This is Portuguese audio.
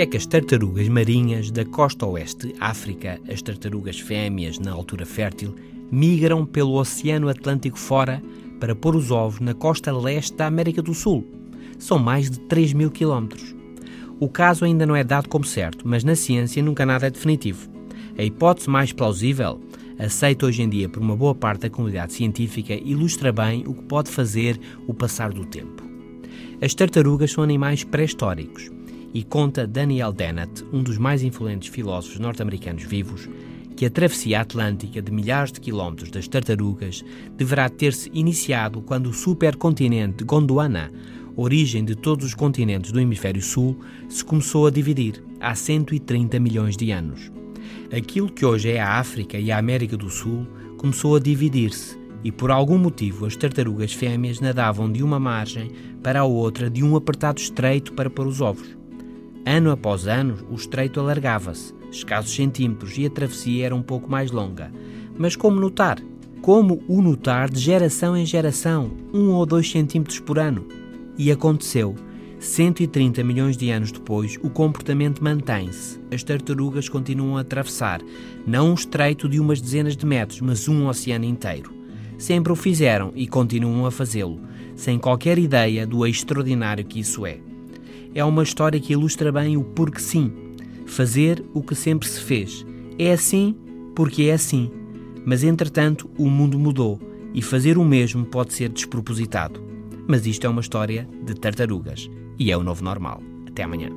é que as tartarugas marinhas da costa oeste África, as tartarugas fêmeas na altura fértil, migram pelo Oceano Atlântico fora para pôr os ovos na costa leste da América do Sul. São mais de 3 mil quilómetros. O caso ainda não é dado como certo, mas na ciência nunca nada é definitivo. A hipótese mais plausível, aceita hoje em dia por uma boa parte da comunidade científica, ilustra bem o que pode fazer o passar do tempo. As tartarugas são animais pré-históricos e conta Daniel Dennett, um dos mais influentes filósofos norte-americanos vivos, que a travessia atlântica de milhares de quilómetros das tartarugas deverá ter-se iniciado quando o supercontinente Gondwana, origem de todos os continentes do hemisfério sul, se começou a dividir há 130 milhões de anos. Aquilo que hoje é a África e a América do Sul começou a dividir-se e por algum motivo as tartarugas fêmeas nadavam de uma margem para a outra de um apertado estreito para pôr os ovos. Ano após ano, o estreito alargava-se, escassos centímetros, e a travessia era um pouco mais longa. Mas como notar? Como o notar de geração em geração, um ou dois centímetros por ano? E aconteceu. 130 milhões de anos depois, o comportamento mantém-se. As tartarugas continuam a atravessar, não um estreito de umas dezenas de metros, mas um oceano inteiro. Sempre o fizeram e continuam a fazê-lo, sem qualquer ideia do extraordinário que isso é. É uma história que ilustra bem o porque sim. Fazer o que sempre se fez. É assim porque é assim. Mas entretanto, o mundo mudou e fazer o mesmo pode ser despropositado. Mas isto é uma história de tartarugas e é o novo normal. Até amanhã.